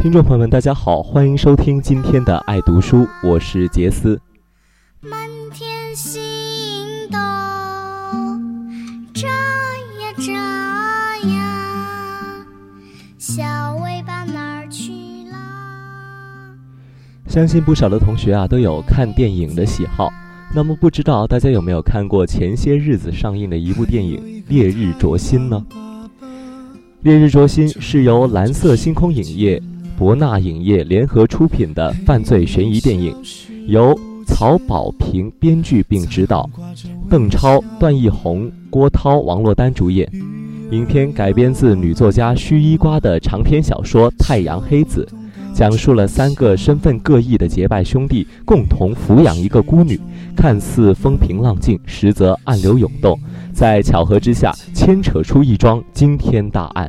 听众朋友们，大家好，欢迎收听今天的爱读书，我是杰斯。满天星斗眨呀眨呀，小尾巴哪儿去？相信不少的同学啊都有看电影的喜好，那么不知道大家有没有看过前些日子上映的一部电影《烈日灼心》呢？《烈日灼心》是由蓝色星空影业、博纳影业联合出品的犯罪悬疑电影，由曹保平编剧并执导，邓超、段奕宏、郭涛、王珞丹主演。影片改编自女作家须伊瓜的长篇小说《太阳黑子》。讲述了三个身份各异的结拜兄弟共同抚养一个孤女，看似风平浪静，实则暗流涌动，在巧合之下牵扯出一桩惊天大案。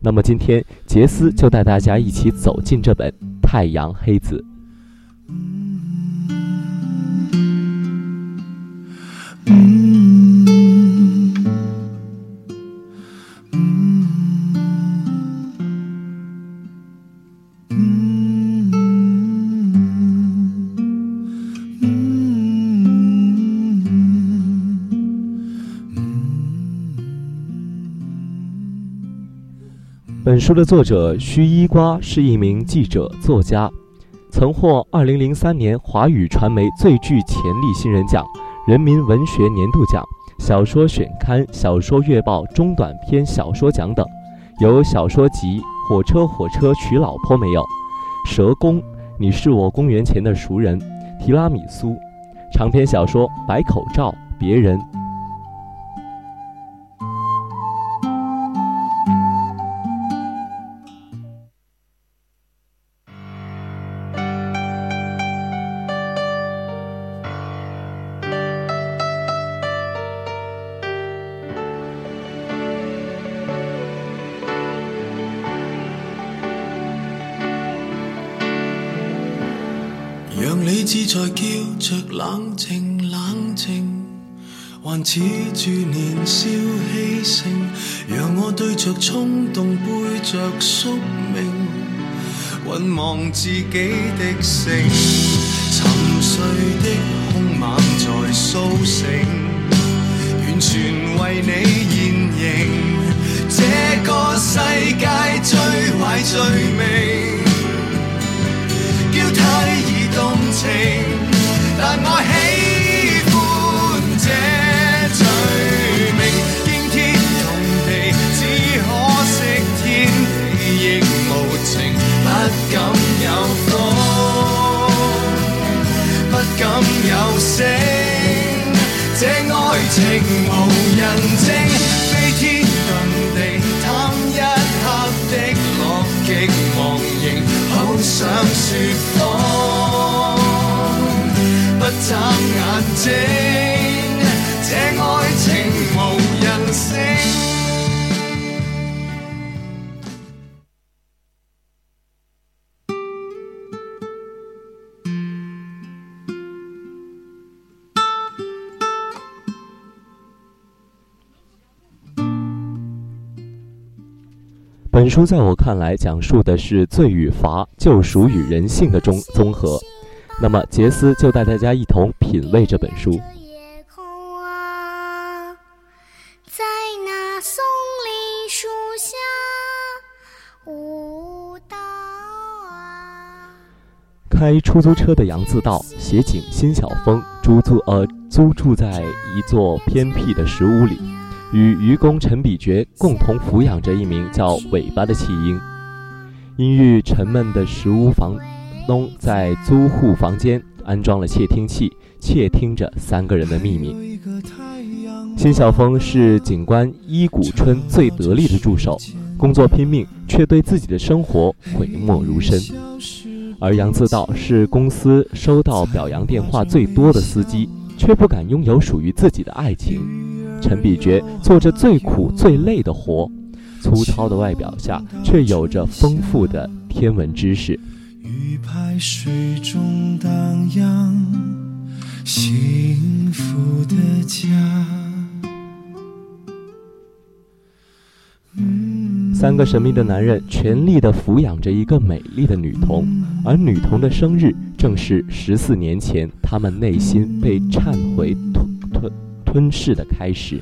那么今天杰斯就带大家一起走进这本《太阳黑子》。书的作者须伊瓜是一名记者、作家，曾获2003年华语传媒最具潜力新人奖、人民文学年度奖、小说选刊、小说月报中短篇小说奖等，有小说集《火车火车娶老婆没有》、蛇公，你是我公元前的熟人、提拉米苏，长篇小说《白口罩》、别人。年少气盛，让我对着冲动背着宿命，浑忘自己的性，沉睡的凶猛在苏醒，完全为你现形，这个世界最坏罪名，叫太易。动情，但我喜醒，这爱情无人证，飞天遁地，贪一刻的乐极忘形，好想说谎。不眨眼睛，本书在我看来，讲述的是罪与罚、救赎与人性的综综合。那么，杰斯就带大家一同品味这本书。开出租车的杨自道、协警辛晓峰租住呃租住在一座偏僻的石屋里，与愚公陈比觉共同抚养着一名叫尾巴的弃婴。阴郁沉闷的石屋房东在租户房间安装了窃听器，窃听着三个人的秘密。辛晓峰是警官伊谷春最得力的助手，工作拼命，却对自己的生活讳莫如深。而杨自道是公司收到表扬电话最多的司机，却不敢拥有属于自己的爱情。陈比觉做着最苦最累的活，粗糙的外表下却有着丰富的天文知识。鱼排水中荡漾，幸福的家。三个神秘的男人全力地抚养着一个美丽的女童，而女童的生日正是十四年前他们内心被忏悔吞吞吞噬的开始。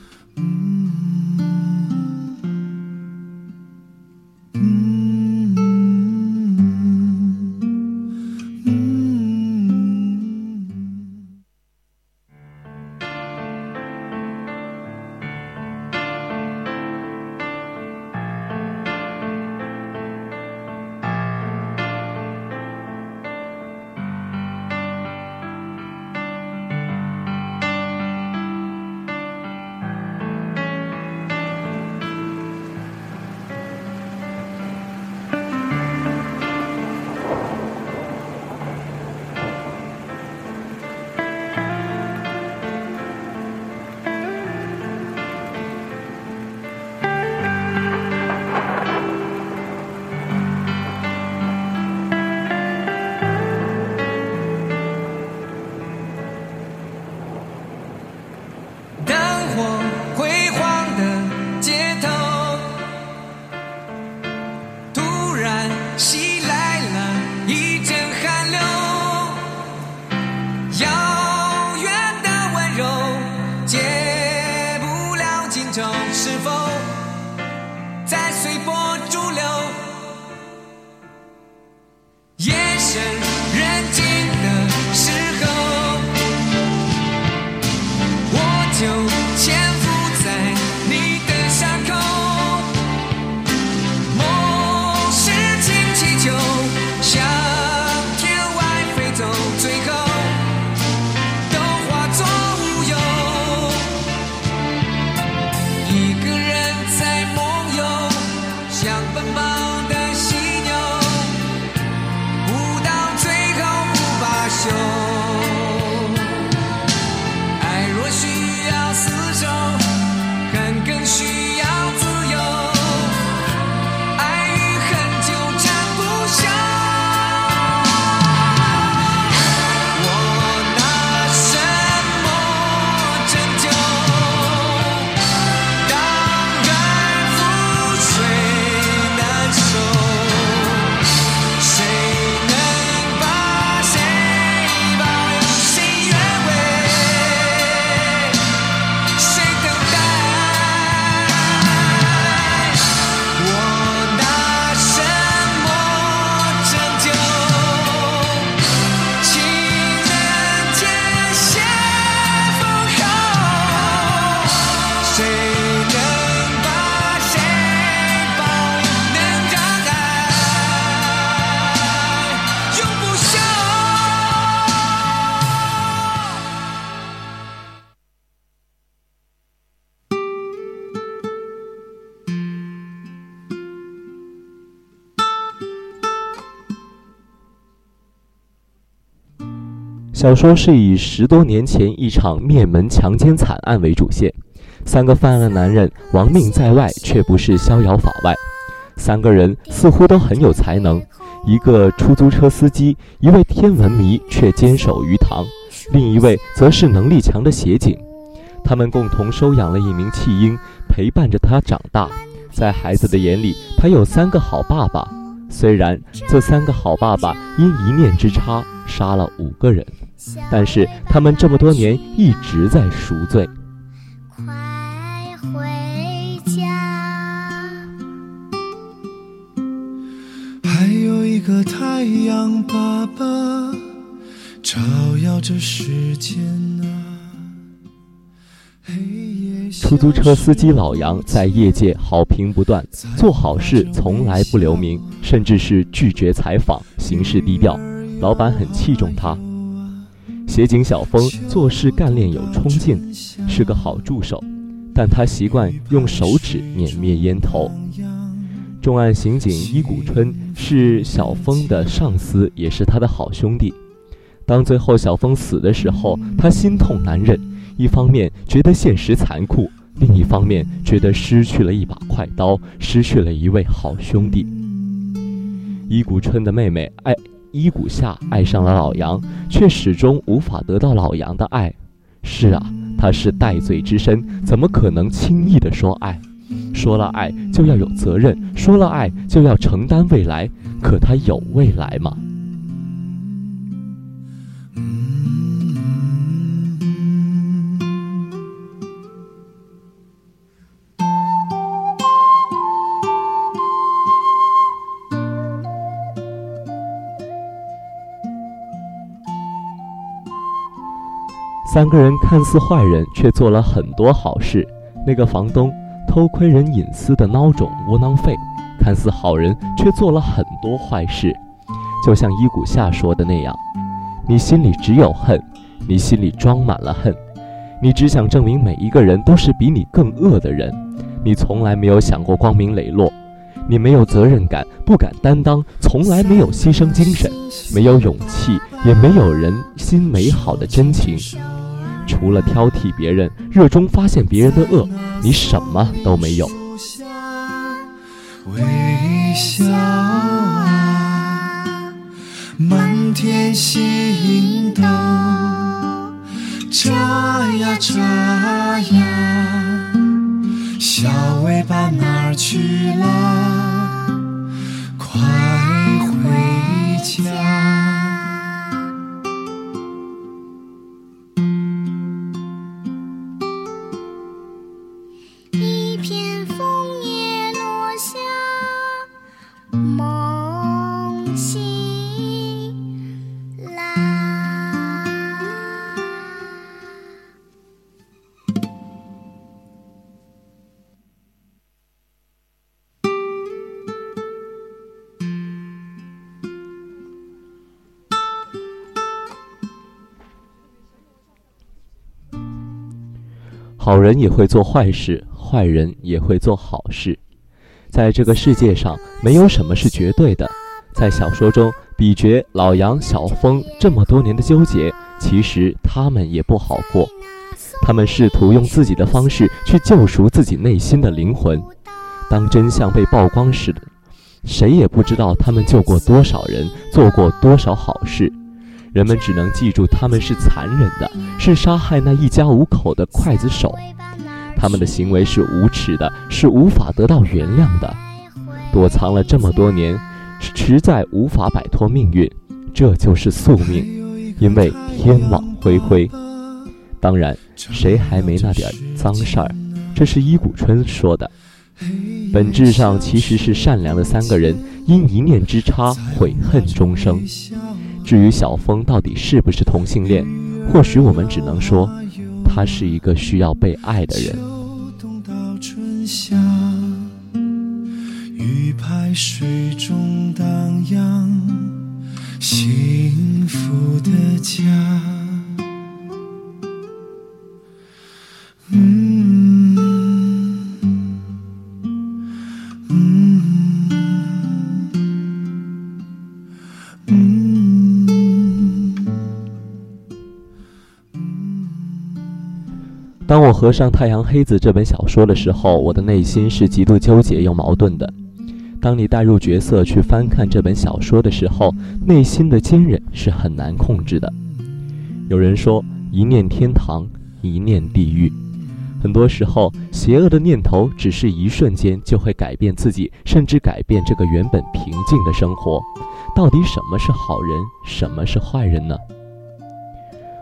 小说是以十多年前一场灭门强奸惨案为主线，三个犯案的男人亡命在外，却不是逍遥法外。三个人似乎都很有才能，一个出租车司机，一位天文迷却坚守鱼塘，另一位则是能力强的协警。他们共同收养了一名弃婴，陪伴着他长大。在孩子的眼里，他有三个好爸爸。虽然这三个好爸爸因一念之差杀了五个人。但是他们这么多年一直在赎罪。快回家。还有一个太阳，爸爸。照耀着世间啊，出租车司机老杨在业界好评不断，做好事从来不留名，甚至是拒绝采访，行事低调。老板很器重他。协警小峰做事干练有冲劲，是个好助手，但他习惯用手指碾灭烟头。重案刑警伊谷春是小峰的上司，也是他的好兄弟。当最后小峰死的时候，他心痛难忍，一方面觉得现实残酷，另一方面觉得失去了一把快刀，失去了一位好兄弟。伊谷春的妹妹爱伊谷夏爱上了老杨，却始终无法得到老杨的爱。是啊，他是戴罪之身，怎么可能轻易的说爱？说了爱就要有责任，说了爱就要承担未来，可他有未来吗？三个人看似坏人，却做了很多好事。那个房东。偷窥人隐私的孬种窝囊废，看似好人，却做了很多坏事。就像伊谷夏说的那样：“你心里只有恨，你心里装满了恨，你只想证明每一个人都是比你更恶的人。你从来没有想过光明磊落，你没有责任感，不敢担当，从来没有牺牲精神，没有勇气，也没有人心美好的真情。”除了挑剔别人，热衷发现别人的恶，你什么都没有。微笑啊，满天星斗，眨呀眨呀，小尾巴哪儿去了？快好人也会做坏事，坏人也会做好事。在这个世界上，没有什么是绝对的。在小说中，比爵、老杨、小峰这么多年的纠结，其实他们也不好过。他们试图用自己的方式去救赎自己内心的灵魂。当真相被曝光时，谁也不知道他们救过多少人，做过多少好事。人们只能记住，他们是残忍的，是杀害那一家五口的刽子手。他们的行为是无耻的，是无法得到原谅的。躲藏了这么多年，实在无法摆脱命运，这就是宿命。因为天网恢恢。当然，谁还没那点脏事儿？这是伊谷春说的。本质上其实是善良的三个人，因一念之差悔恨终生。至于小峰到底是不是同性恋，或许我们只能说，他是一个需要被爱的人。鱼排水中荡漾，幸福的家。合上《太阳黑子》这本小说的时候，我的内心是极度纠结又矛盾的。当你带入角色去翻看这本小说的时候，内心的坚韧是很难控制的。有人说，一念天堂，一念地狱。很多时候，邪恶的念头只是一瞬间就会改变自己，甚至改变这个原本平静的生活。到底什么是好人，什么是坏人呢？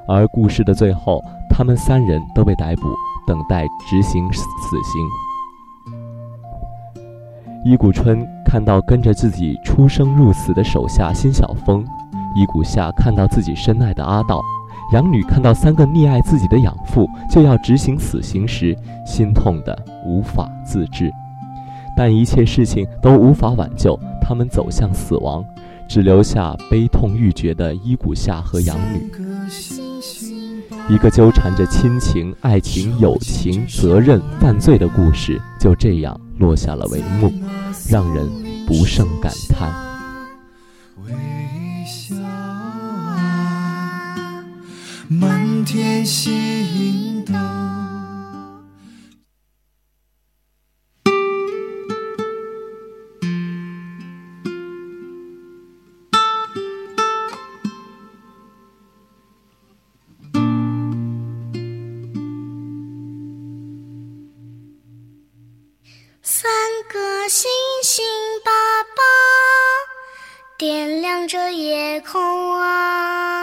而故事的最后。他们三人都被逮捕，等待执行死刑。伊谷春看到跟着自己出生入死的手下辛晓峰，伊谷夏看到自己深爱的阿道，养女看到三个溺爱自己的养父就要执行死刑时，心痛得无法自制。但一切事情都无法挽救，他们走向死亡，只留下悲痛欲绝的伊谷夏和养女。一个纠缠着亲情、爱情、友情、责任、犯罪的故事，就这样落下了帷幕，让人不胜感叹。微笑，满天星斗。三个星星爸爸点亮着夜空啊，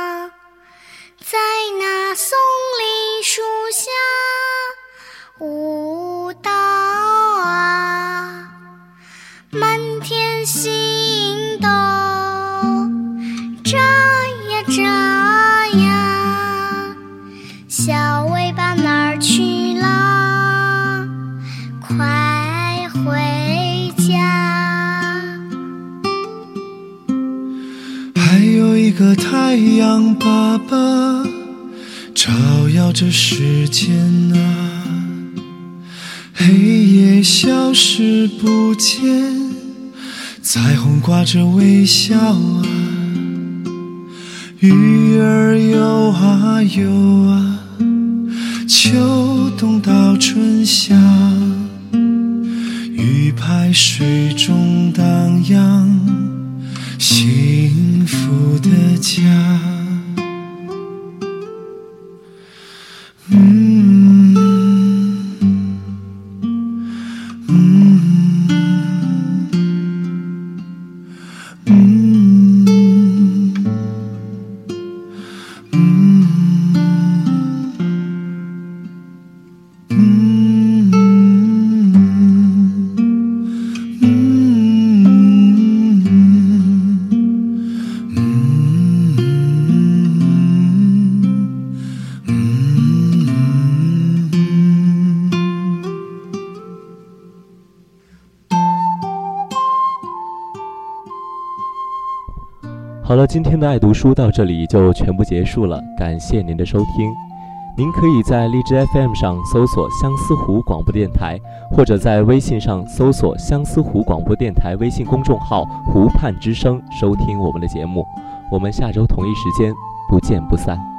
还有一个太阳爸爸，照耀着世间啊，黑夜消失不见，彩虹挂着微笑啊，鱼儿游啊游啊，秋冬到春夏。鱼排水中荡漾，嗯好了，今天的爱读书到这里就全部结束了，感谢您的收听。您可以在荔枝 FM 上搜索相思湖广播电台，或者在微信上搜索相思湖广播电台微信公众号“湖畔之声”收听我们的节目。我们下周同一时间不见不散。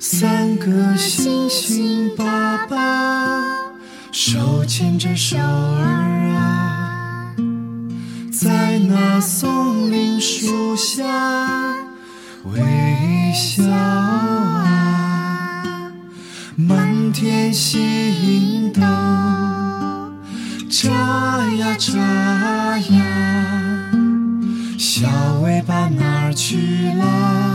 三个星星爸爸，手牵着手儿啊，在那松林树下微笑啊，满天星斗眨呀眨呀，小尾巴哪去了？